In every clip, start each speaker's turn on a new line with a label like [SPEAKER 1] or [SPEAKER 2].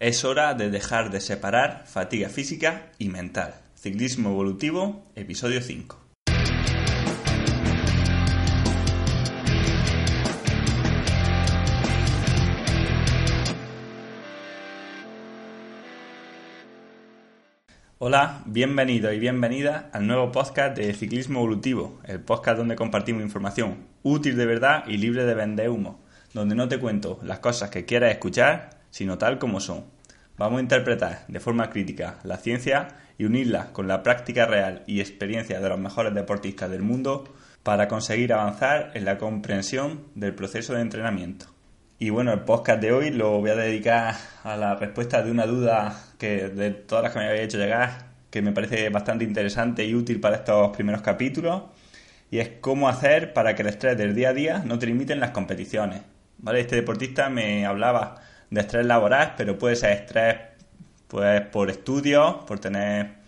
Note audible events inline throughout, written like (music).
[SPEAKER 1] Es hora de dejar de separar fatiga física y mental. Ciclismo evolutivo, episodio 5. Hola, bienvenido y bienvenida al nuevo podcast de Ciclismo Evolutivo, el podcast donde compartimos información útil de verdad y libre de vender humo, donde no te cuento las cosas que quieras escuchar, sino tal como son. Vamos a interpretar de forma crítica la ciencia y unirla con la práctica real y experiencia de los mejores deportistas del mundo para conseguir avanzar en la comprensión del proceso de entrenamiento. Y bueno, el podcast de hoy lo voy a dedicar a la respuesta de una duda que de todas las que me había hecho llegar, que me parece bastante interesante y útil para estos primeros capítulos, y es cómo hacer para que el estrés del día a día no te limite en las competiciones. ¿Vale? Este deportista me hablaba de estrés laboral, pero puede ser estrés pues por estudios, por tener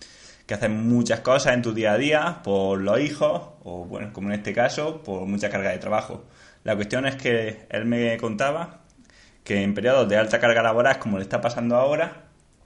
[SPEAKER 1] que hacer muchas cosas en tu día a día, por los hijos, o bueno, como en este caso, por mucha carga de trabajo. La cuestión es que él me contaba que en periodos de alta carga laboral, como le está pasando ahora,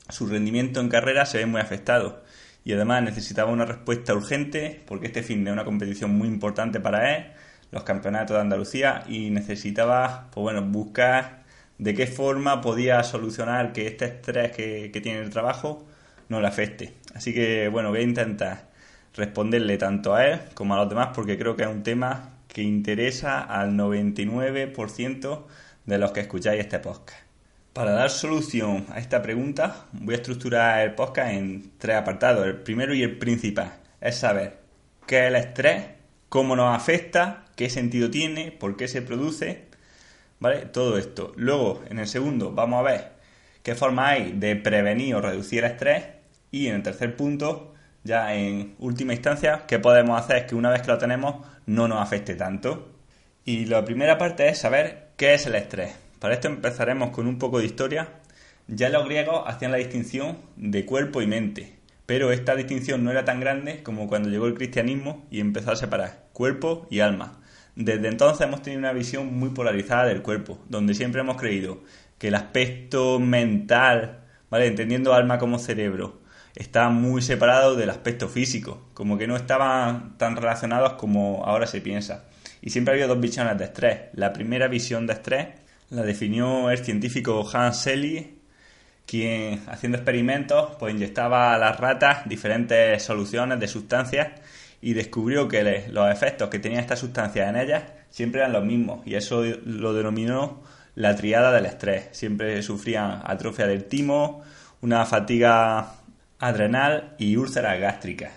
[SPEAKER 1] su rendimiento en carrera se ve muy afectado y además necesitaba una respuesta urgente porque este fin de una competición muy importante para él, los campeonatos de Andalucía y necesitaba, pues bueno, buscar de qué forma podía solucionar que este estrés que, tiene el trabajo no le afecte. Así que bueno, voy a intentar responderle tanto a él como a los demás porque creo que es un tema que interesa al 99% de los que escucháis este podcast. Para dar solución a esta pregunta, voy a estructurar el podcast en tres apartados. El primero y el principal es saber qué es el estrés, cómo nos afecta, qué sentido tiene, por qué se produce, ¿vale? Todo esto. Luego, en el segundo, vamos a ver qué forma hay de prevenir o reducir el estrés. Y en el tercer punto, ya en última instancia, qué podemos hacer que una vez que lo tenemos no nos afecte tanto. Y la primera parte es saber qué es el estrés. Para esto empezaremos con un poco de historia. Ya los griegos hacían la distinción de cuerpo y mente, pero esta distinción no era tan grande como cuando llegó el cristianismo y empezó a separar cuerpo y alma. Desde entonces hemos tenido una visión muy polarizada del cuerpo, donde siempre hemos creído que el aspecto mental, ¿vale? entendiendo alma como cerebro, está muy separado del aspecto físico, como que no estaban tan relacionados como ahora se piensa. Y siempre ha habido dos visiones de estrés. La primera visión de estrés la definió el científico Hans Selye, quien haciendo experimentos pues inyectaba a las ratas diferentes soluciones de sustancias y descubrió que los efectos que tenía esta sustancia en ellas siempre eran los mismos y eso lo denominó la triada del estrés. Siempre sufrían atrofia del timo, una fatiga adrenal y úlceras gástricas.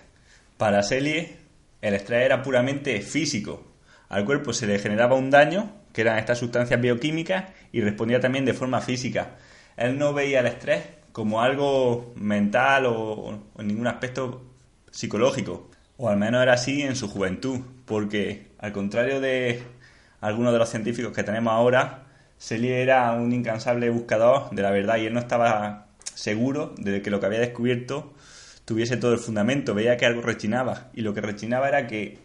[SPEAKER 1] Para Selye, el estrés era puramente físico. Al cuerpo se le generaba un daño, que eran estas sustancias bioquímicas, y respondía también de forma física. Él no veía el estrés como algo mental o, en ningún aspecto psicológico. O al menos era así en su juventud, porque al contrario de algunos de los científicos que tenemos ahora, Selye era un incansable buscador de la verdad y él no estaba seguro de que lo que había descubierto tuviese todo el fundamento, veía que algo rechinaba y lo que rechinaba era que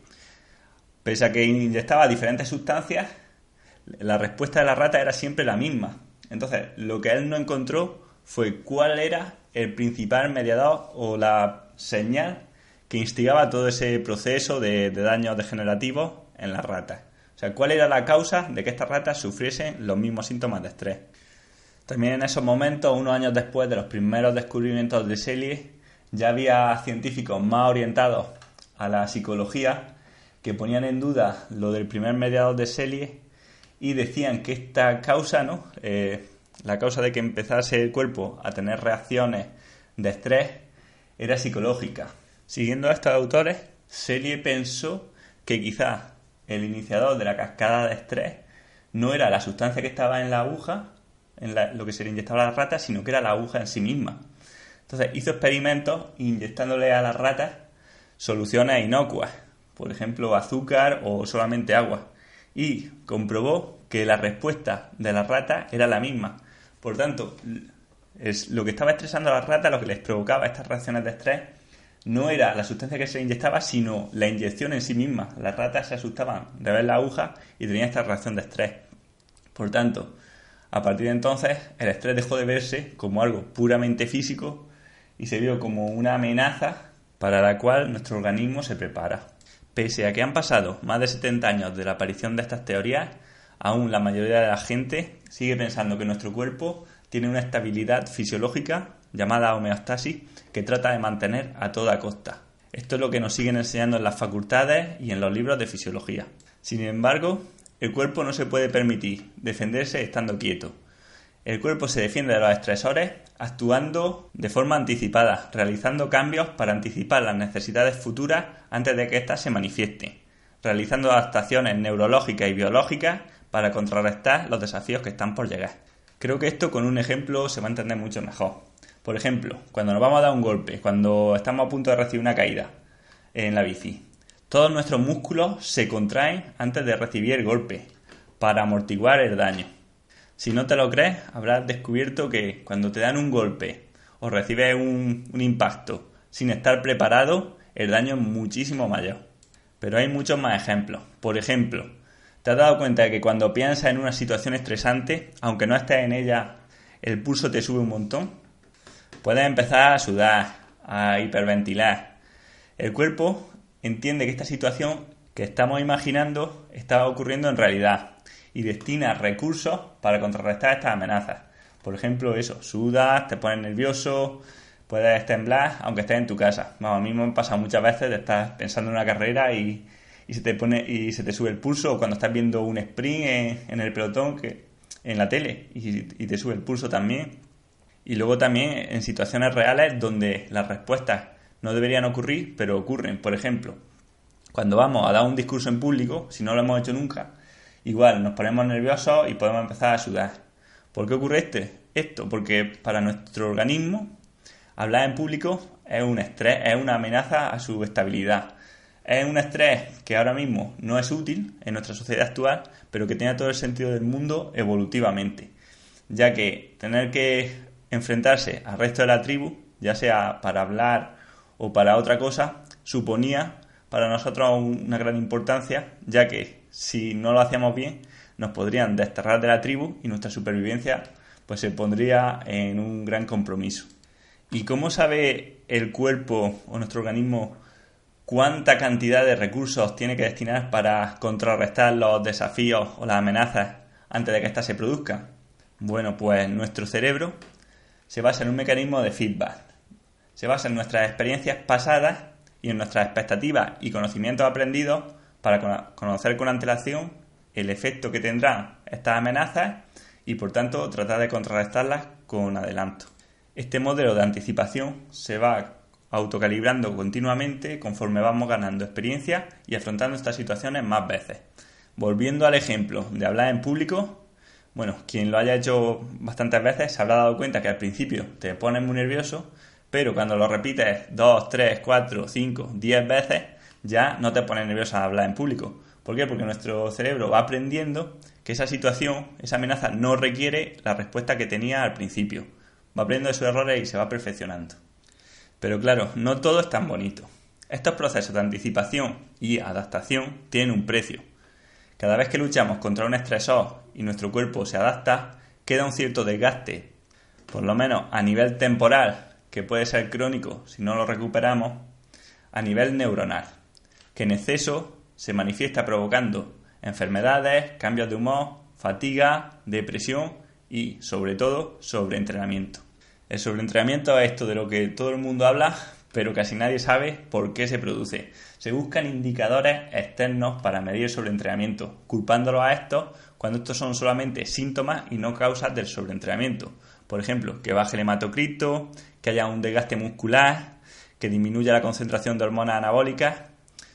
[SPEAKER 1] pese a que inyectaba diferentes sustancias, la respuesta de la rata era siempre la misma. Entonces, lo que él no encontró fue cuál era el principal mediador o la señal que instigaba todo ese proceso de, daños degenerativos en las ratas. O sea, cuál era la causa de que estas ratas sufriesen los mismos síntomas de estrés. También en esos momentos, unos años después de los primeros descubrimientos de Selye, ya había científicos más orientados a la psicología que ponían en duda lo del primer mediador de Selye y decían que esta causa, ¿no? Eh, la causa de que empezase el cuerpo a tener reacciones de estrés era psicológica. Siguiendo a estos autores, Selye pensó que quizás el iniciador de la cascada de estrés no era la sustancia que estaba en la aguja, en lo que se le inyectaba a las ratas, sino que era la aguja en sí misma. Entonces hizo experimentos inyectándole a las ratas soluciones inocuas, por ejemplo azúcar o solamente agua, y comprobó que la respuesta de las ratas era la misma. Por tanto, es lo que estaba estresando a las ratas, lo que les provocaba estas reacciones de estrés, no era la sustancia que se inyectaba, sino la inyección en sí misma. Las ratas se asustaban de ver la aguja y tenían esta reacción de estrés. Por tanto, a partir de entonces, el estrés dejó de verse como algo puramente físico y se vio como una amenaza para la cual nuestro organismo se prepara. Pese a que han pasado más de 70 años de la aparición de estas teorías, aún la mayoría de la gente sigue pensando que nuestro cuerpo tiene una estabilidad fisiológica llamada homeostasis que trata de mantener a toda costa. Esto es lo que nos siguen enseñando en las facultades y en los libros de fisiología. Sin embargo, el cuerpo no se puede permitir defenderse estando quieto. El cuerpo se defiende de los estresores actuando de forma anticipada, realizando cambios para anticipar las necesidades futuras antes de que éstas se manifiesten, realizando adaptaciones neurológicas y biológicas para contrarrestar los desafíos que están por llegar. Creo que esto con un ejemplo se va a entender mucho mejor. Por ejemplo, cuando nos vamos a dar un golpe, cuando estamos a punto de recibir una caída en la bici, todos nuestros músculos se contraen antes de recibir el golpe para amortiguar el daño. Si no te lo crees, habrás descubierto que cuando te dan un golpe o recibes un, un impacto sin estar preparado, el daño es muchísimo mayor. Pero hay muchos más ejemplos. Por ejemplo, ¿Te has dado cuenta de que cuando piensas en una situación estresante, aunque no estés en ella, el pulso te sube un montón? Puedes empezar a sudar, a hiperventilar. El cuerpo entiende que esta situación que estamos imaginando está ocurriendo en realidad y destina recursos para contrarrestar estas amenazas. Por ejemplo, eso, sudas, te pones nervioso, puedes temblar, aunque estés en tu casa. a mí me ha pasado muchas veces de estar pensando en una carrera y y se te pone y se te sube el pulso o cuando estás viendo un sprint en, el pelotón que en la tele y, te sube el pulso también y luego también en situaciones reales donde las respuestas no deberían ocurrir pero ocurren. Por ejemplo cuando vamos a dar un discurso en público si no lo hemos hecho nunca igual nos ponemos nerviosos y podemos empezar a sudar ¿por qué ocurre este? esto porque para nuestro organismo hablar en público es un estrés es una amenaza a su estabilidad. Es un estrés que ahora mismo no es útil en nuestra sociedad actual, pero que tiene todo el sentido del mundo evolutivamente, ya que tener que enfrentarse al resto de la tribu, ya sea para hablar o para otra cosa, suponía para nosotros una gran importancia, ya que si no lo hacíamos bien, nos podrían desterrar de la tribu y nuestra supervivencia pues se pondría en un gran compromiso. ¿Y cómo sabe el cuerpo o nuestro organismo cuánta cantidad de recursos tiene que destinar para contrarrestar los desafíos o las amenazas antes de que éstas se produzcan? Bueno, pues nuestro cerebro se basa en un mecanismo de feedback. Se basa en nuestras experiencias pasadas y en nuestras expectativas y conocimientos aprendidos para conocer con antelación el efecto que tendrán estas amenazas y por tanto tratar de contrarrestarlas con adelanto. Este modelo de anticipación se va autocalibrando continuamente conforme vamos ganando experiencia y afrontando estas situaciones más veces. Volviendo al ejemplo de hablar en público, bueno, quien lo haya hecho bastantes veces se habrá dado cuenta que al principio te pones muy nervioso, pero cuando lo repites 2, 3, 4, 5, 10 veces, ya no te pones nervioso a hablar en público. ¿Por qué? Porque nuestro cerebro va aprendiendo que esa situación, esa amenaza no requiere la respuesta que tenía al principio. Va aprendiendo de sus errores y se va perfeccionando. Pero claro, no todo es tan bonito. Estos procesos de anticipación y adaptación tienen un precio. Cada vez que luchamos contra un estresor y nuestro cuerpo se adapta, queda un cierto desgaste, por lo menos a nivel temporal, que puede ser crónico si no lo recuperamos, a nivel neuronal, que en exceso se manifiesta provocando enfermedades, cambios de humor, fatiga, depresión y, sobre todo, sobreentrenamiento. El sobreentrenamiento es esto de lo que todo el mundo habla, pero casi nadie sabe por qué se produce. Se buscan indicadores externos para medir el sobreentrenamiento, culpándolo a estos cuando estos son solamente síntomas y no causas del sobreentrenamiento. Por ejemplo, que baje el hematocrito, que haya un desgaste muscular, que disminuya la concentración de hormonas anabólicas,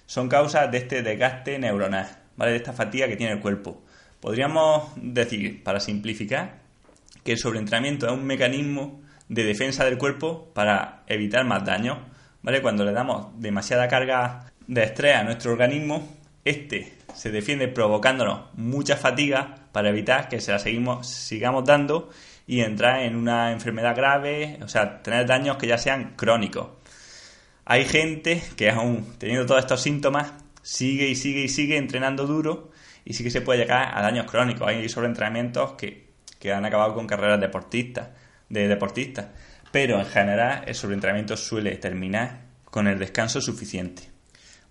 [SPEAKER 1] son causas de este desgaste neuronal, ¿vale? De esta fatiga que tiene el cuerpo. Podríamos decir, para simplificar, que el sobreentrenamiento es un mecanismo de defensa del cuerpo para evitar más daño. ¿Vale? Cuando le damos demasiada carga de estrés a nuestro organismo, este se defiende provocándonos mucha fatiga para evitar que se la seguimos, sigamos dando y entrar en una enfermedad grave, o sea, tener daños que ya sean crónicos. Hay gente que aún teniendo todos estos síntomas sigue y sigue y sigue entrenando duro y sí que se puede llegar a daños crónicos. Hay sobreentrenamientos que, que han acabado con carreras deportistas, de deportistas. Pero en general el sobreentrenamiento suele terminar con el descanso suficiente.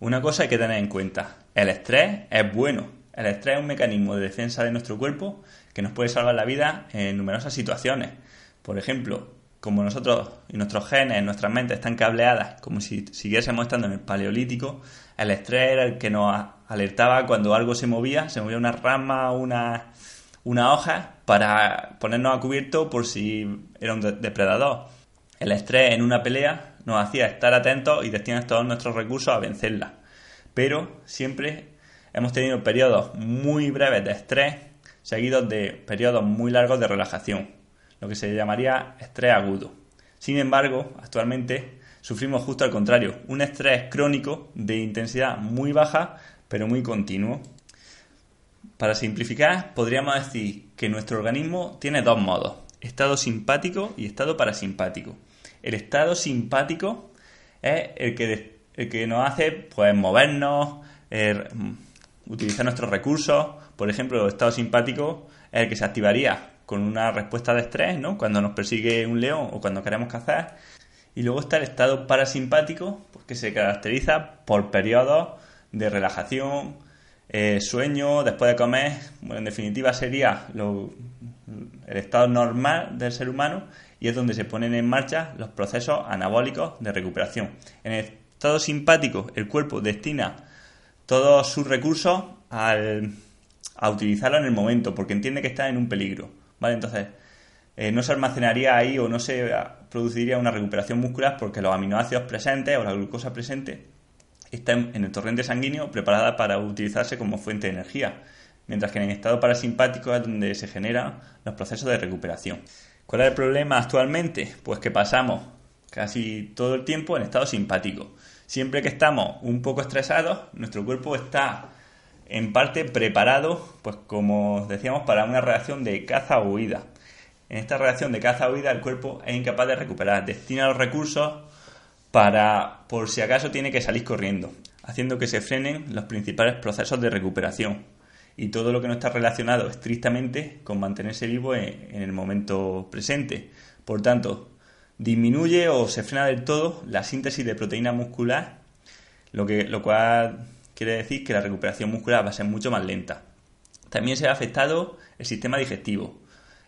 [SPEAKER 1] Una cosa hay que tener en cuenta, el estrés es bueno. El estrés es un mecanismo de defensa de nuestro cuerpo que nos puede salvar la vida en numerosas situaciones. Por ejemplo, como nosotros y nuestros genes, nuestras mentes están cableadas, como si siguiésemos estando en el paleolítico, el estrés era el que nos alertaba cuando algo se movía, se movía una rama, una, una hoja, para ponernos a cubierto por si era un depredador. El estrés en una pelea nos hacía estar atentos y destinar todos nuestros recursos a vencerla. Pero siempre hemos tenido periodos muy breves de estrés seguidos de periodos muy largos de relajación, lo que se llamaría estrés agudo. Sin embargo, actualmente sufrimos justo al contrario, un estrés crónico de intensidad muy baja pero muy continuo. Para simplificar, podríamos decir que nuestro organismo tiene dos modos, estado simpático y estado parasimpático. El estado simpático es el que, el que nos hace pues, movernos, er, utilizar nuestros recursos, por ejemplo, el estado simpático es el que se activaría con una respuesta de estrés, ¿no? Cuando nos persigue un león o cuando queremos cazar. Y luego está el estado parasimpático, pues, que se caracteriza por periodos de relajación, eh, sueño, después de comer. Bueno, en definitiva sería el estado normal del ser humano y es donde se ponen en marcha los procesos anabólicos de recuperación. En el estado simpático, el cuerpo destina todos sus recursos al a utilizarlo en el momento, porque entiende que está en un peligro. ¿Vale? Entonces, eh, no se almacenaría ahí o no se produciría una recuperación muscular porque los aminoácidos presentes o la glucosa presente están en el torrente sanguíneo preparada para utilizarse como fuente de energía, mientras que en el estado parasimpático es donde se generan los procesos de recuperación. ¿Cuál es el problema actualmente? Pues que pasamos casi todo el tiempo en estado simpático. Siempre que estamos un poco estresados, nuestro cuerpo está en parte preparado, pues como decíamos, para una reacción de caza o huida. En esta reacción de caza o huida el cuerpo es incapaz de recuperar, destina los recursos para, por si acaso tiene que salir corriendo, haciendo que se frenen los principales procesos de recuperación y todo lo que no está relacionado estrictamente con mantenerse vivo en, el momento presente. Por tanto, disminuye o se frena del todo la síntesis de proteína muscular, lo, que, lo cual quiere decir que la recuperación muscular va a ser mucho más lenta. También se ha afectado el sistema digestivo.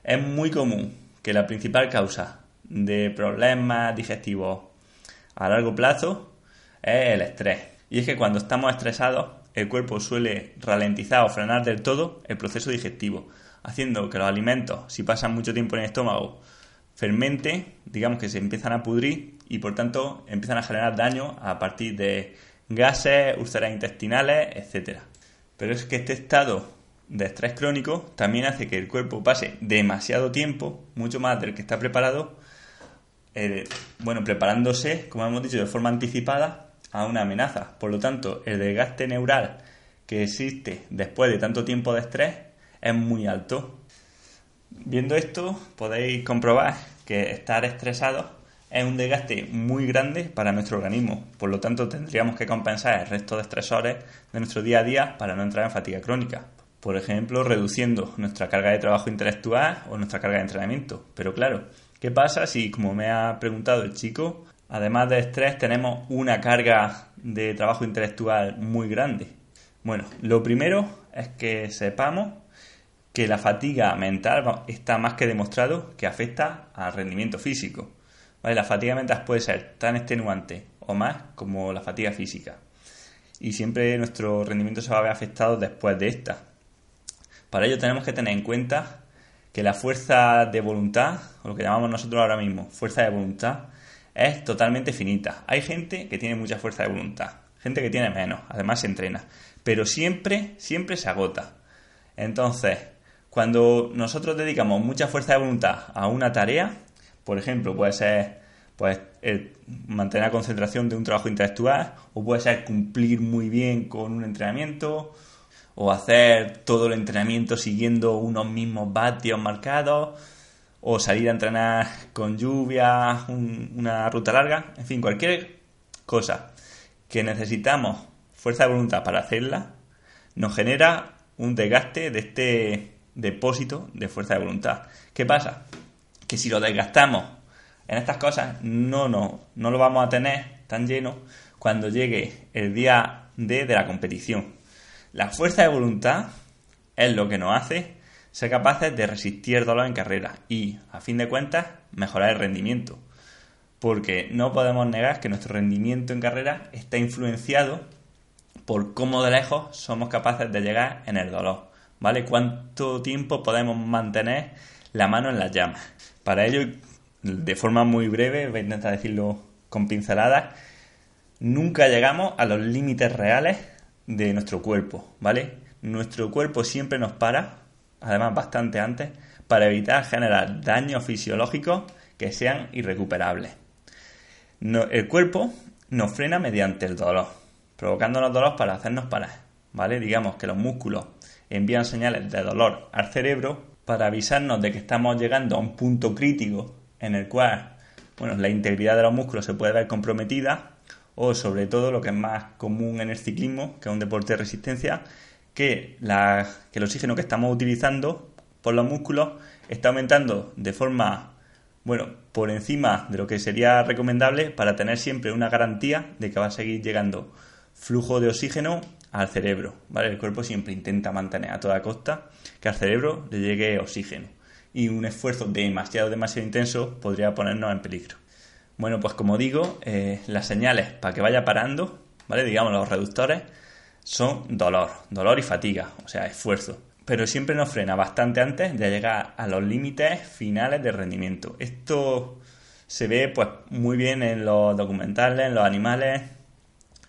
[SPEAKER 1] Es muy común que la principal causa de problemas digestivos a largo plazo es el estrés. Y es que cuando estamos estresados, el cuerpo suele ralentizar o frenar del todo el proceso digestivo, haciendo que los alimentos, si pasan mucho tiempo en el estómago, fermenten, digamos que se empiezan a pudrir y por tanto empiezan a generar daño a partir de gases, úlceras intestinales, etc. Pero es que este estado de estrés crónico también hace que el cuerpo pase demasiado tiempo, mucho más del que está preparado, bueno, preparándose, como hemos dicho, de forma anticipada a una amenaza. Por lo tanto, el desgaste neural que existe después de tanto tiempo de estrés es muy alto. Viendo esto, podéis comprobar que estar estresado es un desgaste muy grande para nuestro organismo. Por lo tanto, tendríamos que compensar el resto de estresores de nuestro día a día para no entrar en fatiga crónica. Por ejemplo, reduciendo nuestra carga de trabajo intelectual o nuestra carga de entrenamiento. Pero claro, ¿qué pasa si, como me ha preguntado el chico, además de estrés tenemos una carga de trabajo intelectual muy grande? Bueno, lo primero es que sepamos que la fatiga mental está más que demostrado que afecta al rendimiento físico. La fatiga mental puede ser tan extenuante o más como la fatiga física. Y siempre nuestro rendimiento se va a ver afectado después de esta. Para ello tenemos que tener en cuenta que la fuerza de voluntad, o lo que llamamos nosotros ahora mismo fuerza de voluntad, es totalmente finita. Hay gente que tiene mucha fuerza de voluntad, gente que tiene menos, además se entrena, pero siempre, siempre se agota. Entonces, Cuando nosotros dedicamos mucha fuerza de voluntad a una tarea, por ejemplo, puede ser pues, mantener la concentración de un trabajo intelectual, o puede ser cumplir muy bien con un entrenamiento, o hacer todo el entrenamiento siguiendo unos mismos vatios marcados, o salir a entrenar con lluvia, una ruta larga, en fin, cualquier cosa que necesitamos fuerza de voluntad para hacerla, nos genera un desgaste de este depósito de fuerza de voluntad. ¿Qué pasa? Que si lo desgastamos en estas cosas, no, no, no lo vamos a tener tan lleno cuando llegue el día D de la competición. La fuerza de voluntad es lo que nos hace ser capaces de resistir el dolor en carrera y, a fin de cuentas, mejorar el rendimiento. Porque no podemos negar que nuestro rendimiento en carrera está influenciado por cómo de lejos somos capaces de llegar en el dolor. ¿Vale? ¿Cuánto tiempo podemos mantener la mano en las llamas? Para ello, de forma muy breve, voy a intentar decirlo con pinceladas, nunca llegamos a los límites reales de nuestro cuerpo, ¿vale? Nuestro cuerpo siempre nos para, además bastante antes, para evitar generar daños fisiológicos que sean irrecuperables. el cuerpo nos frena mediante el dolor, provocándonos dolor para hacernos parar, ¿vale? Digamos que los músculos envían señales de dolor al cerebro para avisarnos de que estamos llegando a un punto crítico en el cual bueno, la integridad de los músculos se puede ver comprometida o sobre todo lo que es más común en el ciclismo, que es un deporte de resistencia, que, el oxígeno que estamos utilizando por los músculos está aumentando de forma, bueno, por encima de lo que sería recomendable para tener siempre una garantía de que va a seguir llegando flujo de oxígeno al cerebro. El cuerpo siempre intenta mantener a toda costa que al cerebro le llegue oxígeno y un esfuerzo demasiado, demasiado intenso podría ponernos en peligro. Bueno, pues como digo, eh, las señales para que vaya parando, ¿vale? Digamos, los reductores son dolor, dolor y fatiga, o sea, esfuerzo. Pero siempre nos frena bastante antes de llegar a los límites finales de rendimiento. Esto se ve pues muy bien en los documentales, en los animales.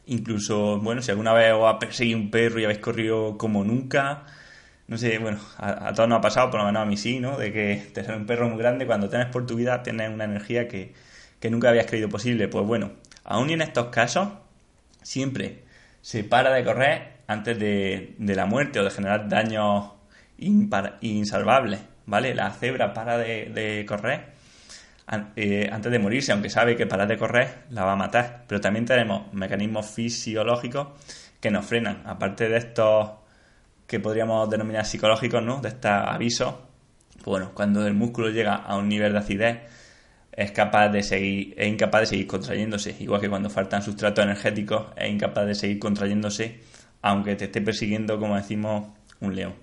[SPEAKER 1] Incluso, bueno, si alguna vez os ha perseguido un perro y habéis corrido como nunca, no sé, bueno, a, todos nos ha pasado, por lo menos a mí sí, ¿no? De que te sale un perro muy grande, cuando tienes por tu vida tienes una energía que, nunca habías creído posible. Pues bueno, aún y en estos casos, siempre se para de correr antes de, la muerte o de generar daños insalvables, ¿vale? La cebra para de, correr eh, antes de morirse, aunque sabe que parar de correr la va a matar. Pero también tenemos mecanismos fisiológicos que nos frenan, aparte de estos que podríamos denominar psicológicos, ¿no? De estos avisos. bueno, cuando el músculo llega a un nivel de acidez, es capaz de seguir, es incapaz de seguir contrayéndose. Igual que cuando faltan sustratos energéticos, es incapaz de seguir contrayéndose, aunque te esté persiguiendo, como decimos, un león.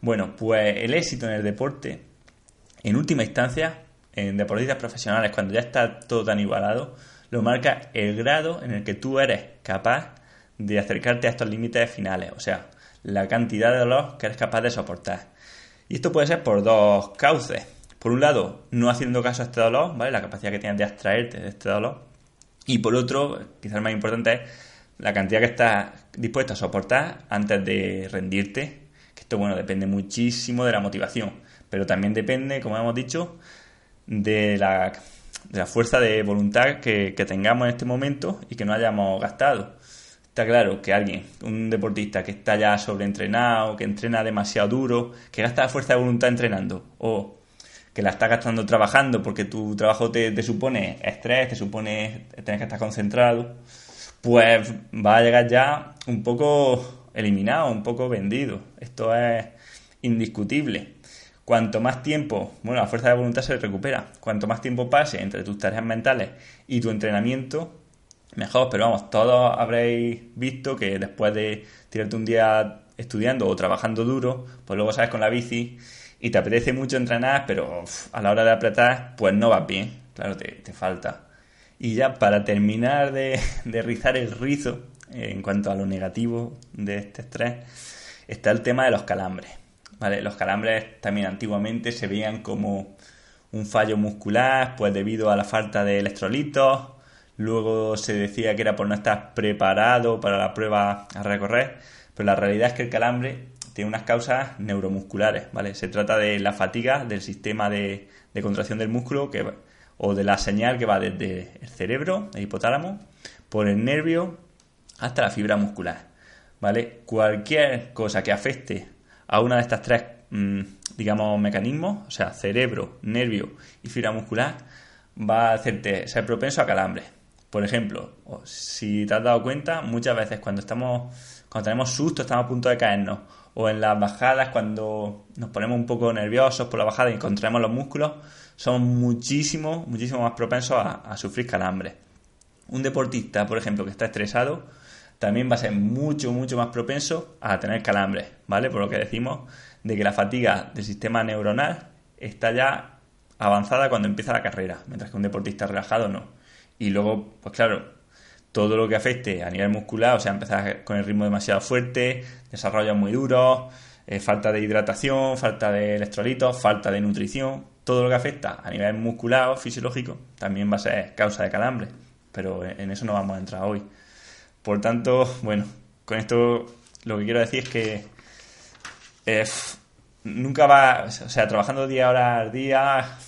[SPEAKER 1] Bueno, pues el éxito en el deporte, en última instancia, en deportistas profesionales, cuando ya está todo tan igualado, lo marca el grado en el que tú eres capaz de acercarte a estos límites finales. O sea, la cantidad de dolor que eres capaz de soportar. Y esto puede ser por dos cauces. Por un lado, no haciendo caso a este dolor, ¿vale? La capacidad que tienes de abstraerte de este dolor. Y por otro, quizás más importante es la cantidad que estás dispuesto a soportar antes de rendirte. Que esto, bueno, depende muchísimo de la motivación. Pero también depende, como hemos dicho, de la, de la fuerza de voluntad que, que tengamos en este momento y que no hayamos gastado. Está claro que alguien, un deportista que está ya sobreentrenado, que entrena demasiado duro, que gasta la fuerza de voluntad entrenando, o que la está gastando trabajando porque tu trabajo te, supone estrés, te supone tener que estar concentrado, pues va a llegar ya un poco eliminado, un poco vendido. Esto es indiscutible. Cuanto más tiempo, bueno, la fuerza de voluntad se recupera. Cuanto más tiempo pase entre tus tareas mentales y tu entrenamiento, mejor, pero vamos, todos habréis visto que después de tirarte un día estudiando o trabajando duro, pues luego sales con la bici y te apetece mucho entrenar, pero a la hora de apretar, pues no vas bien, claro, te, falta. Y ya para terminar de, de, rizar el rizo, en cuanto a lo negativo de este estrés, está el tema de los calambres. ¿vale? Los calambres también antiguamente se veían como un fallo muscular, pues debido a la falta de electrolitos, Luego se decía que era por no estar preparado para la prueba a recorrer, pero la realidad es que el calambre tiene unas causas neuromusculares, ¿vale? Se trata de la fatiga del sistema de, contracción del músculo que, o de la señal que va desde el cerebro, el hipotálamo, por el nervio hasta la fibra muscular, ¿vale? Cualquier cosa que afecte a una de estas tres, mm, digamos, mecanismos, o sea, cerebro, nervio y fibra muscular, va a hacerte ser propenso a calambres. Por ejemplo, si te has dado cuenta, muchas veces cuando estamos, cuando tenemos susto, estamos a punto de caernos, o en las bajadas, cuando nos ponemos un poco nerviosos por la bajada y contraemos los músculos, somos muchísimo, muchísimo más propensos a, sufrir calambres. Un deportista, por ejemplo, que está estresado, también va a ser mucho, mucho más propenso a tener calambres, ¿vale? Por lo que decimos de que la fatiga del sistema neuronal está ya avanzada cuando empieza la carrera, mientras que un deportista relajado no. Y luego, pues claro, todo lo que afecte a nivel muscular, o sea, empezar con el ritmo demasiado fuerte, desarrollos muy duros, eh, falta de hidratación, falta de electrolitos, falta de nutrición, todo lo que afecta a nivel muscular o fisiológico también va a ser causa de calambre, pero en eso no vamos a entrar hoy. Por tanto, bueno, con esto lo que quiero decir es que eh, nunca va, o sea, trabajando 10 horas al día,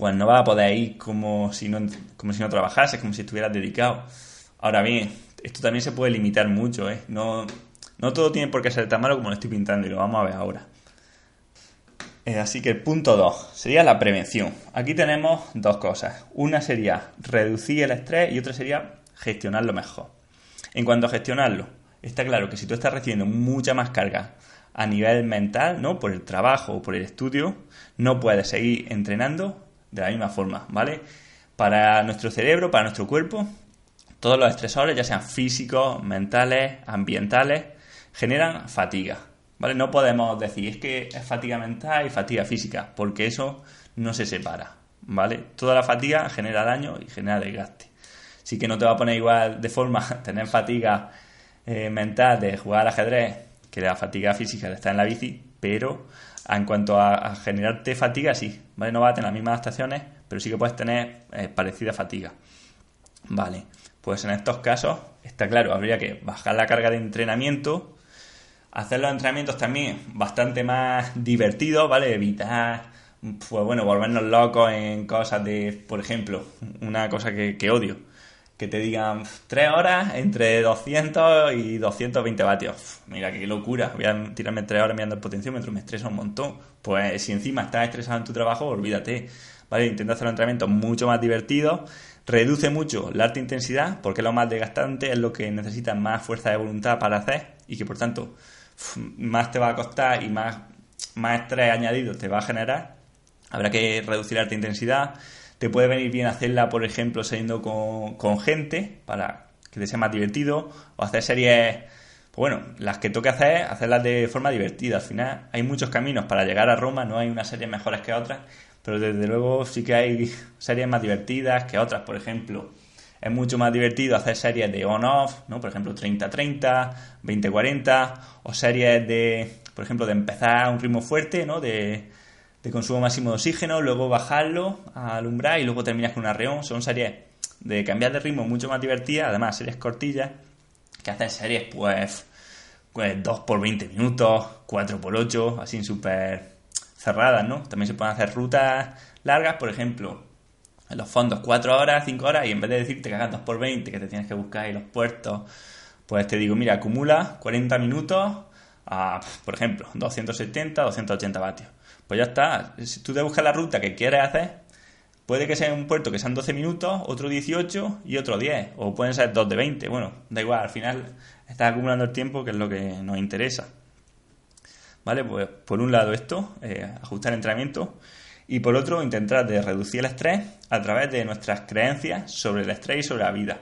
[SPEAKER 1] pues no va a poder ir como si no, como si no trabajases, como si estuvieras dedicado. Ahora bien, esto también se puede limitar mucho, ¿eh? No, no todo tiene por qué ser tan malo como lo estoy pintando y lo vamos a ver ahora. Eh, así que el punto 2 sería la prevención. Aquí tenemos dos cosas. Una sería reducir el estrés y otra sería gestionarlo mejor. En cuanto a gestionarlo, está claro que si tú estás recibiendo mucha más carga a nivel mental, ¿no? Por el trabajo o por el estudio, no puedes seguir entrenando de la misma forma, ¿vale? Para nuestro cerebro, para nuestro cuerpo, todos los estresores, ya sean físicos, mentales, ambientales, generan fatiga, ¿vale? No podemos decir es que es fatiga mental y fatiga física, porque eso no se separa, ¿vale? Toda la fatiga genera daño y genera desgaste. Sí que no te va a poner igual de forma (laughs) tener fatiga eh, mental de jugar al ajedrez que la fatiga física de estar en la bici, pero en cuanto a, generarte fatiga, sí, ¿vale? No vas a tener las mismas adaptaciones, pero sí que puedes tener eh, parecida fatiga. Vale, pues en estos casos, está claro, habría que bajar la carga de entrenamiento, hacer los entrenamientos también bastante más (laughs) divertidos, ¿vale? Evitar, pues bueno, volvernos locos en cosas de, por ejemplo, una cosa que odio, que te digan 3 horas entre 200 y 220 vatios. Mira, qué locura. Voy a tirarme 3 horas mirando el potenciómetro, me estresa un montón. Pues si encima estás estresado en tu trabajo, olvídate. ¿Vale? Intenta hacer un entrenamiento mucho más divertido. Reduce mucho la alta intensidad, porque es lo más desgastante, es lo que necesitas más fuerza de voluntad para hacer y que por tanto más te va a costar y más, más estrés añadido te va a generar. Habrá que reducir la alta intensidad te puede venir bien hacerla, por ejemplo, saliendo con, gente para que te sea más divertido o hacer series, pues bueno, las que toque hacer, hacerlas de forma divertida. Al final hay muchos caminos para llegar a Roma, no hay unas series mejores que otras, pero desde luego sí que hay (laughs) series más divertidas que otras, por ejemplo. Es mucho más divertido hacer series de on-off, ¿no? Por ejemplo, 30-30, 20-40, o series de, por ejemplo, de empezar a un ritmo fuerte, ¿no? De de consumo máximo de oxígeno, luego bajarlo a alumbrar y luego terminas con un arreón. Son series de cambiar de ritmo mucho más divertidas, además series cortillas, que hacen series pues, pues 2 por 20 minutos, 4 por 8, así súper cerradas, ¿no? También se pueden hacer rutas largas, por ejemplo, en los fondos 4 horas, 5 horas, y en vez de decirte que hagas 2 por 20, que te tienes que buscar ahí los puertos, pues te digo, mira, acumula 40 minutos a, por ejemplo, 270, 280 vatios pues ya está. Si tú te buscas la ruta que quieres hacer, puede que sea un puerto que sean 12 minutos, otro 18 y otro 10. O pueden ser dos de 20. Bueno, da igual, al final estás acumulando el tiempo, que es lo que nos interesa. ¿Vale? Pues por un lado esto, eh, ajustar el entrenamiento. Y por otro, intentar de reducir el estrés a través de nuestras creencias sobre el estrés y sobre la vida.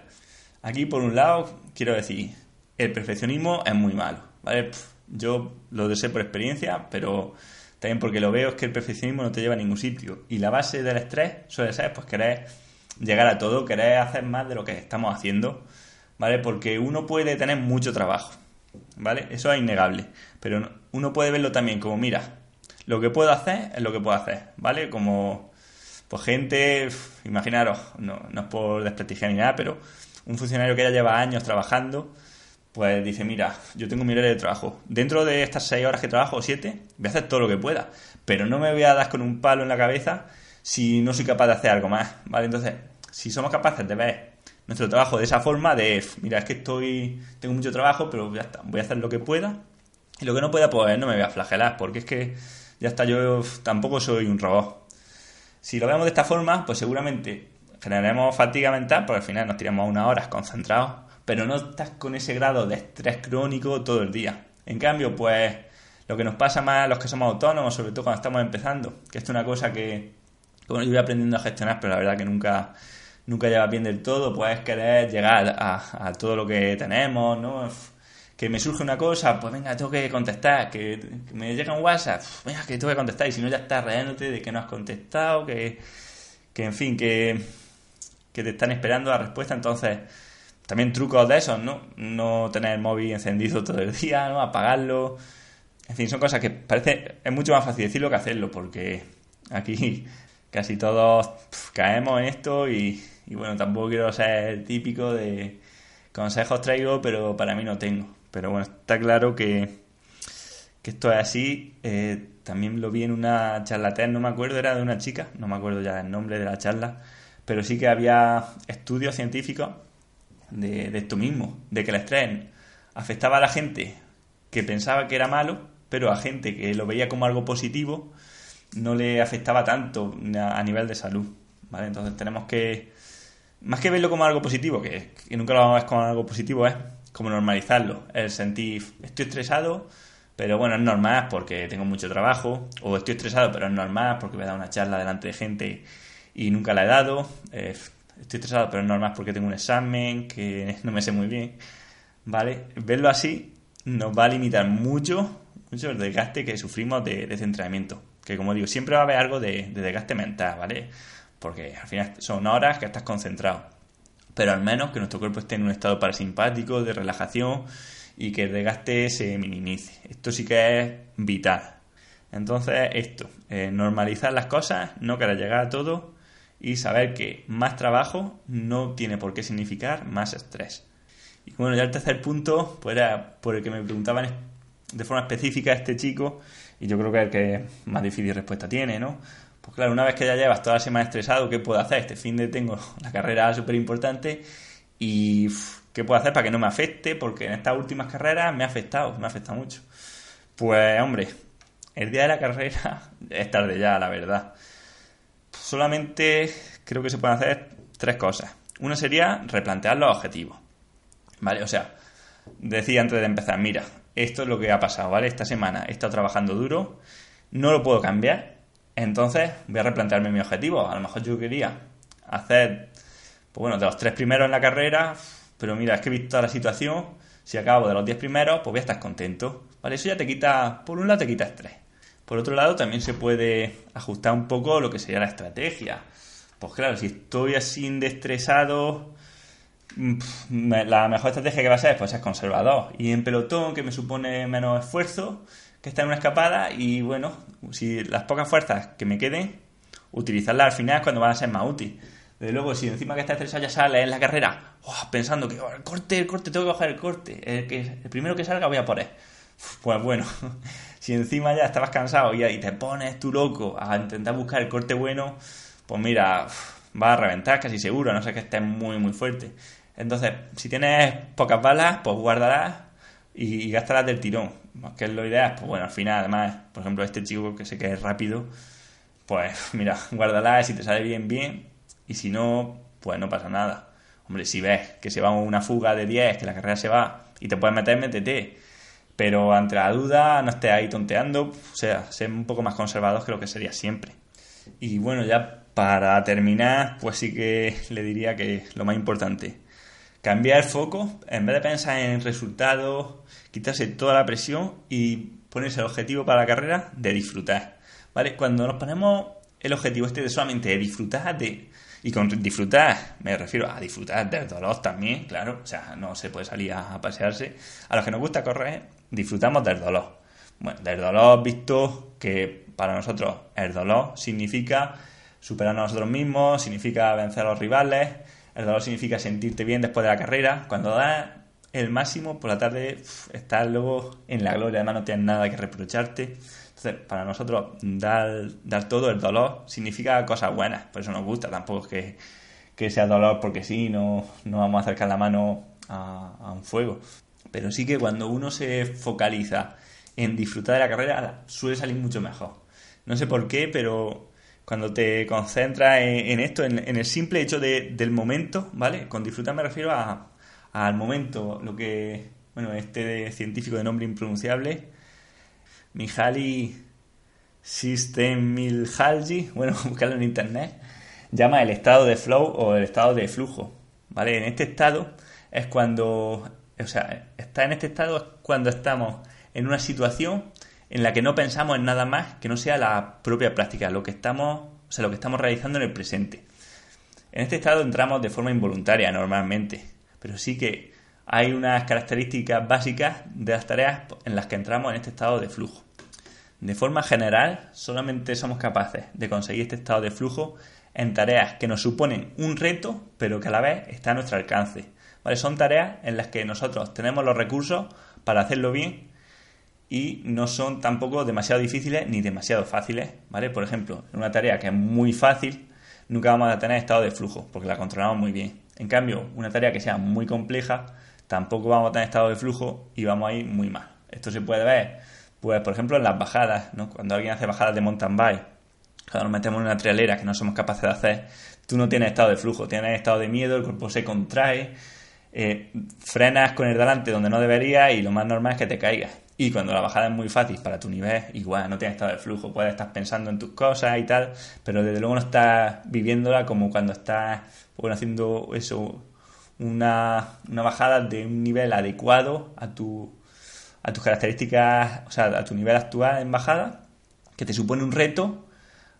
[SPEAKER 1] Aquí, por un lado, quiero decir, el perfeccionismo es muy malo. ¿Vale? Yo lo sé por experiencia, pero también porque lo veo es que el perfeccionismo no te lleva a ningún sitio. Y la base del estrés suele ser pues querer llegar a todo, querer hacer más de lo que estamos haciendo, ¿vale? Porque uno puede tener mucho trabajo, ¿vale? Eso es innegable. Pero uno puede verlo también como, mira, lo que puedo hacer es lo que puedo hacer, ¿vale? Como, pues gente, imaginaros, no, no es por desprestigiar ni nada, pero un funcionario que ya lleva años trabajando, pues dice, mira, yo tengo mi hora de trabajo. Dentro de estas seis horas que trabajo, o siete, voy a hacer todo lo que pueda. Pero no me voy a dar con un palo en la cabeza si no soy capaz de hacer algo más, ¿vale? Entonces, si somos capaces de ver nuestro trabajo de esa forma, de, mira, es que estoy, tengo mucho trabajo, pero ya está, voy a hacer lo que pueda. Y lo que no pueda, pues no me voy a flagelar, porque es que ya está, yo tampoco soy un robot. Si lo vemos de esta forma, pues seguramente generaremos fatiga mental, porque al final nos tiramos unas horas concentrados, pero no estás con ese grado de estrés crónico todo el día. En cambio, pues lo que nos pasa más a los que somos autónomos, sobre todo cuando estamos empezando, que esto es una cosa que, bueno, yo voy aprendiendo a gestionar, pero la verdad que nunca, nunca lleva bien del todo, puedes querer llegar a, todo lo que tenemos, ¿no? Que me surge una cosa, pues venga, tengo que contestar, que, me llega un WhatsApp, venga, que tengo que contestar, y si no ya estás riéndote de que no has contestado, que, que en fin, que, que te están esperando la respuesta, entonces también trucos de esos, ¿no? No tener el móvil encendido todo el día, ¿no? Apagarlo. En fin, son cosas que parece es mucho más fácil decirlo que hacerlo, porque aquí (laughs) casi todos caemos en esto y, bueno, tampoco quiero ser típico de consejos traigo, pero para mí no tengo. Pero bueno, está claro que, que esto es así. Eh, también lo vi en una charla no me acuerdo, era de una chica, no me acuerdo ya el nombre de la charla, pero sí que había estudios científicos de, esto mismo, de que el estrés afectaba a la gente que pensaba que era malo, pero a gente que lo veía como algo positivo no le afectaba tanto a, nivel de salud. ¿vale? Entonces tenemos que, más que verlo como algo positivo, que, nunca lo vamos a ver como algo positivo, es como normalizarlo. El sentir, estoy estresado, pero bueno, es normal porque tengo mucho trabajo, o estoy estresado, pero es normal porque voy a dar una charla delante de gente y nunca la he dado. Eh, estoy estresado, pero es normal porque tengo un examen que (laughs) no me sé muy bien. ¿Vale? Verlo así nos va a limitar mucho, mucho el desgaste que sufrimos de, de entrenamiento. Que como digo, siempre va a haber algo de, de desgaste mental, ¿vale? Porque al final son horas que estás concentrado. Pero al menos que nuestro cuerpo esté en un estado parasimpático, de relajación y que el desgaste se minimice. Esto sí que es vital. Entonces, esto, eh, normalizar las cosas, no querer llegar a todo y saber que más trabajo no tiene por qué significar más estrés. Y bueno, ya el tercer punto pues era por el que me preguntaban de forma específica a este chico, y yo creo que es el que más difícil respuesta tiene, ¿no? Pues claro, una vez que ya llevas toda la semana estresado, ¿qué puedo hacer? Este fin de tengo (laughs) la carrera súper importante y ¿qué puedo hacer para que no me afecte? Porque en estas últimas carreras me ha afectado, me ha afectado mucho. Pues hombre, el día de la carrera (laughs) es tarde ya, la verdad solamente creo que se pueden hacer tres cosas. Una sería replantear los objetivos. ¿Vale? O sea, decía antes de empezar, mira, esto es lo que ha pasado, ¿vale? Esta semana he estado trabajando duro, no lo puedo cambiar, entonces voy a replantearme mi objetivo. A lo mejor yo quería hacer, pues bueno, de los tres primeros en la carrera, pero mira, es que he visto la situación, si acabo de los diez primeros, pues voy a estar contento. ¿Vale? Eso ya te quita, por un lado te quita estrés. Por otro lado, también se puede ajustar un poco lo que sería la estrategia. Pues claro, si estoy así de estresado, mm, la mejor estrategia que va a ser pues es conservador. Y en pelotón, que me supone menos esfuerzo, que estar en una escapada y bueno, si las pocas fuerzas que me queden, utilizarlas al final es cuando van a ser más útiles. Desde luego, si encima que está estresado ya sale en la carrera, oh, pensando que oh, el corte, el corte, tengo que coger el corte, el, que, el primero que salga voy a por él. Pues bueno, (laughs) si encima ya estabas cansado y, te pones tú loco a intentar buscar el corte bueno, pues mira, va a reventar casi seguro, a no sé que estés muy, muy fuerte. Entonces, si tienes pocas balas, pues guárdalas y, y gástalas del tirón. Que es lo ideal, pues bueno, al final, además, por ejemplo, este chico que sé que es rápido, pues (laughs) mira, guárdalas si te sale bien, bien, y si no, pues no pasa nada. Hombre, si ves que se va una fuga de 10, que la carrera se va y te puedes meter, métete pero ante la duda no estés ahí tonteando, o sea, ser un poco más conservador que lo que sería siempre. Y bueno, ya para terminar, pues sí que le diría que lo más importante, cambiar el foco, en vez de pensar en resultados, quitarse toda la presión y ponerse el objetivo para la carrera de disfrutar. ¿Vale? Cuando nos ponemos el objetivo este de solamente disfrutar de y con disfrutar, me refiero a disfrutar del dolor también, claro. O sea, no se puede salir a, pasearse. A los que nos gusta correr, disfrutamos del dolor. Bueno, del dolor visto que para nosotros el dolor significa superarnos a nosotros mismos, significa vencer a los rivales, el dolor significa sentirte bien después de la carrera. Cuando das el máximo, por la tarde estás luego en la gloria, además no tienes nada que reprocharte. Entonces, para nosotros, dar, dar todo el dolor significa cosas buenas, por eso nos gusta, tampoco es que, que sea dolor porque sí, no, no vamos a acercar la mano a, a un fuego. Pero sí que cuando uno se focaliza en disfrutar de la carrera, suele salir mucho mejor. No sé por qué, pero cuando te concentras en, esto, en, el simple hecho del momento, ¿vale? Con disfrutar me refiero al momento, lo que, bueno, este científico de nombre impronunciable, Mihaly Csikszentmihalyi, bueno, (laughs) buscarlo en internet, llama el estado de flow o el estado de flujo, ¿vale? En este estado es cuando, o sea, está en este estado es cuando estamos en una situación en la que no pensamos en nada más que no sea la propia práctica, lo que estamos, o sea, lo que estamos realizando en el presente. En este estado entramos de forma involuntaria normalmente, pero sí que hay unas características básicas de las tareas en las que entramos en este estado de flujo. De forma general, solamente somos capaces de conseguir este estado de flujo en tareas que nos suponen un reto, pero que a la vez está a nuestro alcance. Son tareas en las que nosotros tenemos los recursos para hacerlo bien y no son tampoco demasiado difíciles ni demasiado fáciles, ¿vale? Por ejemplo, en una tarea que es muy fácil, nunca vamos a tener estado de flujo, porque la controlamos muy bien. En cambio, una tarea que sea muy compleja, tampoco vamos a tener estado de flujo y vamos a ir muy mal. Esto se puede ver, pues, por ejemplo, en las bajadas, ¿no? Cuando alguien hace bajadas de mountain bike, cuando nos metemos en una trialera que no somos capaces de hacer, tú no tienes estado de flujo, tienes estado de miedo, el cuerpo se contrae, eh, frenas con el delante donde no debería y lo más normal es que te caigas. Y cuando la bajada es muy fácil para tu nivel, igual no tienes estado de flujo, puedes estar pensando en tus cosas y tal, pero desde luego no estás viviéndola como cuando estás bueno, haciendo eso, una, una bajada de un nivel adecuado a, tu, a tus características, o sea, a tu nivel actual en bajada, que te supone un reto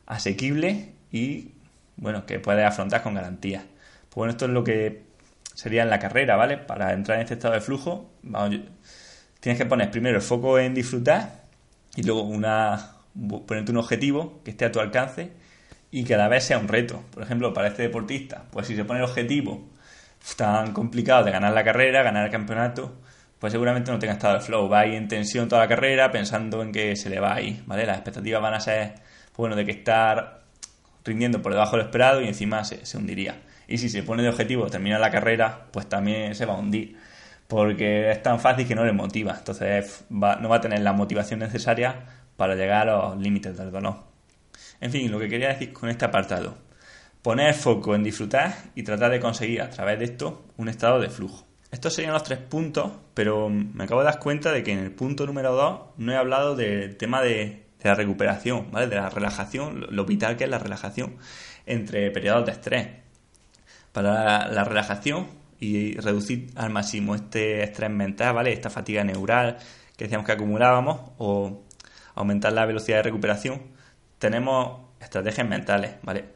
[SPEAKER 1] asequible y bueno, que puedes afrontar con garantía. Pues bueno, esto es lo que sería en la carrera, ¿vale? Para entrar en este estado de flujo, tienes que poner primero el foco en disfrutar y luego una ponerte un objetivo que esté a tu alcance y que vez sea un reto. Por ejemplo, para este deportista, pues si se pone el objetivo tan complicado de ganar la carrera, ganar el campeonato, pues seguramente no tenga estado de flow. Va ahí en tensión toda la carrera pensando en que se le va ahí, ¿vale? Las expectativas van a ser, pues bueno, de que estar rindiendo por debajo de lo esperado y encima se hundiría. Y si se pone de objetivo terminar la carrera, pues también se va a hundir porque es tan fácil que no le motiva. Entonces no va a tener la motivación necesaria para llegar a los límites del dolor. En fin, lo que quería decir con este apartado, poner foco en disfrutar y tratar de conseguir a través de esto un estado de flujo. Estos serían los tres puntos, pero me acabo de dar cuenta de que en el punto número dos no he hablado del tema de, la recuperación, ¿vale? de la relajación, lo, vital que es la relajación entre periodos de estrés. Para la relajación y reducir al máximo este estrés mental, ¿vale? Esta fatiga neural que decíamos que acumulábamos o aumentar la velocidad de recuperación, tenemos estrategias mentales, ¿vale?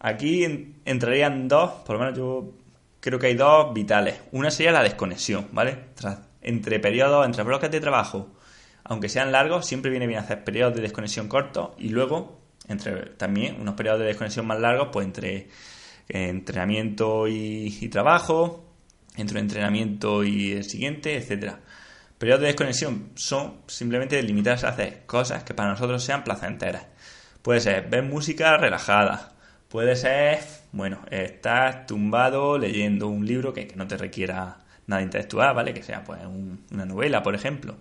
[SPEAKER 1] Aquí entrarían dos, por lo menos yo creo que hay dos vitales. Una sería la desconexión, ¿vale? entre periodos, entre bloques de trabajo, aunque sean largos, siempre viene bien hacer periodos de desconexión cortos y luego, entre también unos periodos de desconexión más largos, pues entre entrenamiento y, trabajo, entre entrenamiento y el siguiente, etcétera. Periodos de desconexión son simplemente limitarse a hacer cosas que para nosotros sean placenteras. Puede ser ver música relajada, puede ser, bueno, estar tumbado leyendo un libro que, no te requiera nada intelectual, ¿vale? Que sea pues una novela, por ejemplo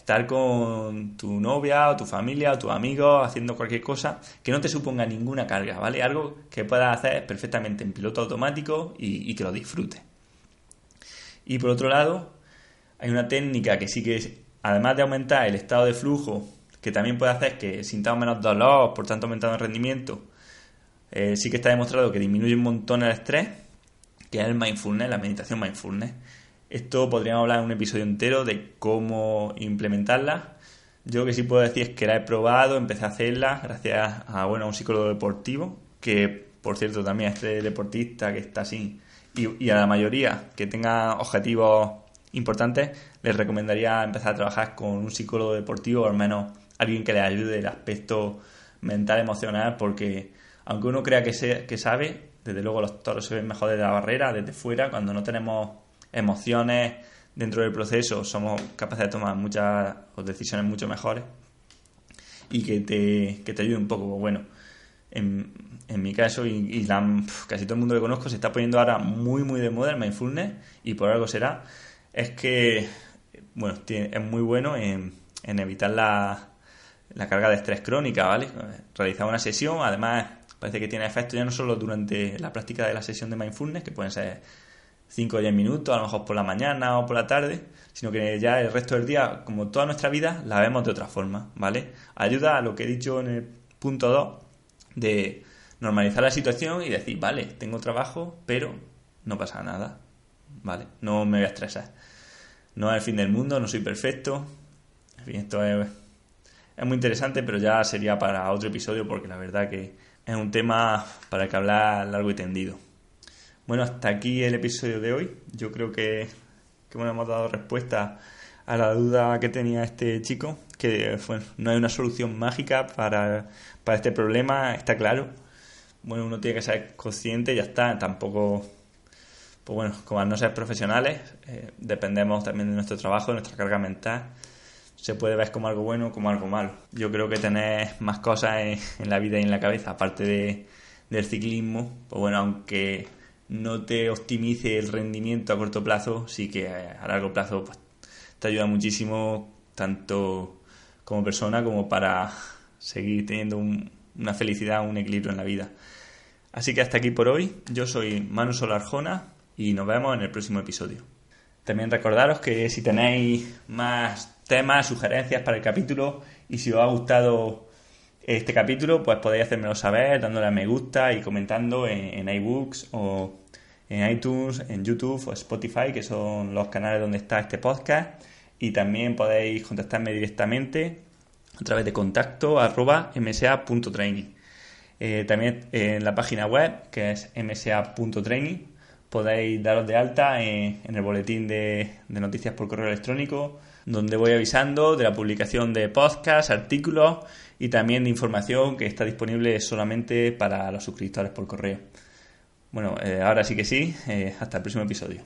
[SPEAKER 1] estar con tu novia o tu familia o tus amigos haciendo cualquier cosa que no te suponga ninguna carga, ¿vale? Algo que puedas hacer perfectamente en piloto automático y, que lo disfrutes. Y por otro lado, hay una técnica que sí que, además de aumentar el estado de flujo, que también puede hacer que sintamos menos dolor, por tanto aumentando el rendimiento, eh, sí que está demostrado que disminuye un montón el estrés, que es el mindfulness, la meditación mindfulness. Esto podríamos hablar en un episodio entero de cómo implementarla. Yo lo que sí puedo decir es que la he probado, empecé a hacerla gracias a bueno, un psicólogo deportivo, que por cierto también a este deportista que está así, y, a la mayoría que tenga objetivos importantes, les recomendaría empezar a trabajar con un psicólogo deportivo o al menos alguien que les ayude el aspecto mental, emocional, porque aunque uno crea que, que sabe, desde luego los toros se ven mejor desde la barrera, desde fuera, cuando no tenemos emociones dentro del proceso somos capaces de tomar muchas decisiones mucho mejores y que te, que te ayude un poco. Bueno, en, en mi caso y, casi todo el mundo que conozco se está poniendo ahora muy muy de moda el mindfulness y por algo será, es que bueno, es muy bueno en, en evitar la, la carga de estrés crónica, ¿vale? Realizar una sesión, además parece que tiene efecto ya no solo durante la práctica de la sesión de mindfulness, que pueden ser 5 o 10 minutos, a lo mejor por la mañana o por la tarde, sino que ya el resto del día, como toda nuestra vida, la vemos de otra forma, ¿vale? Ayuda a lo que he dicho en el punto 2 de normalizar la situación y decir, vale, tengo trabajo, pero no pasa nada, ¿vale? No me voy a estresar. No es el fin del mundo, no soy perfecto. Esto es, es muy interesante, pero ya sería para otro episodio porque la verdad que es un tema para que hablar largo y tendido. Bueno, hasta aquí el episodio de hoy. Yo creo que, bueno, hemos dado respuesta a la duda que tenía este chico, que no hay una solución mágica para, para este problema, está claro. Bueno, uno tiene que ser consciente ya está. Tampoco, pues bueno, como al no ser profesionales, eh, dependemos también de nuestro trabajo, de nuestra carga mental. Se puede ver como algo bueno como algo malo. Yo creo que tener más cosas en, en la vida y en la cabeza, aparte de, del ciclismo, pues bueno, aunque no te optimice el rendimiento a corto plazo, sí que a largo plazo pues, te ayuda muchísimo tanto como persona como para seguir teniendo una felicidad, un equilibrio en la vida. Así que hasta aquí por hoy. Yo soy Manu Solarjona y nos vemos en el próximo episodio. También recordaros que si tenéis más temas, sugerencias para el capítulo y si os ha gustado este capítulo, pues podéis hacérmelo saber dándole a me gusta y comentando en, en iBooks o en iTunes, en YouTube o Spotify, que son los canales donde está este podcast. Y también podéis contactarme directamente a través de contacto msa.training. Eh, también en la página web, que es msa.training, podéis daros de alta en, el boletín de, noticias por correo electrónico, donde voy avisando de la publicación de podcasts, artículos y también de información que está disponible solamente para los suscriptores por correo. Bueno, eh, ahora sí que sí, eh, hasta el próximo episodio.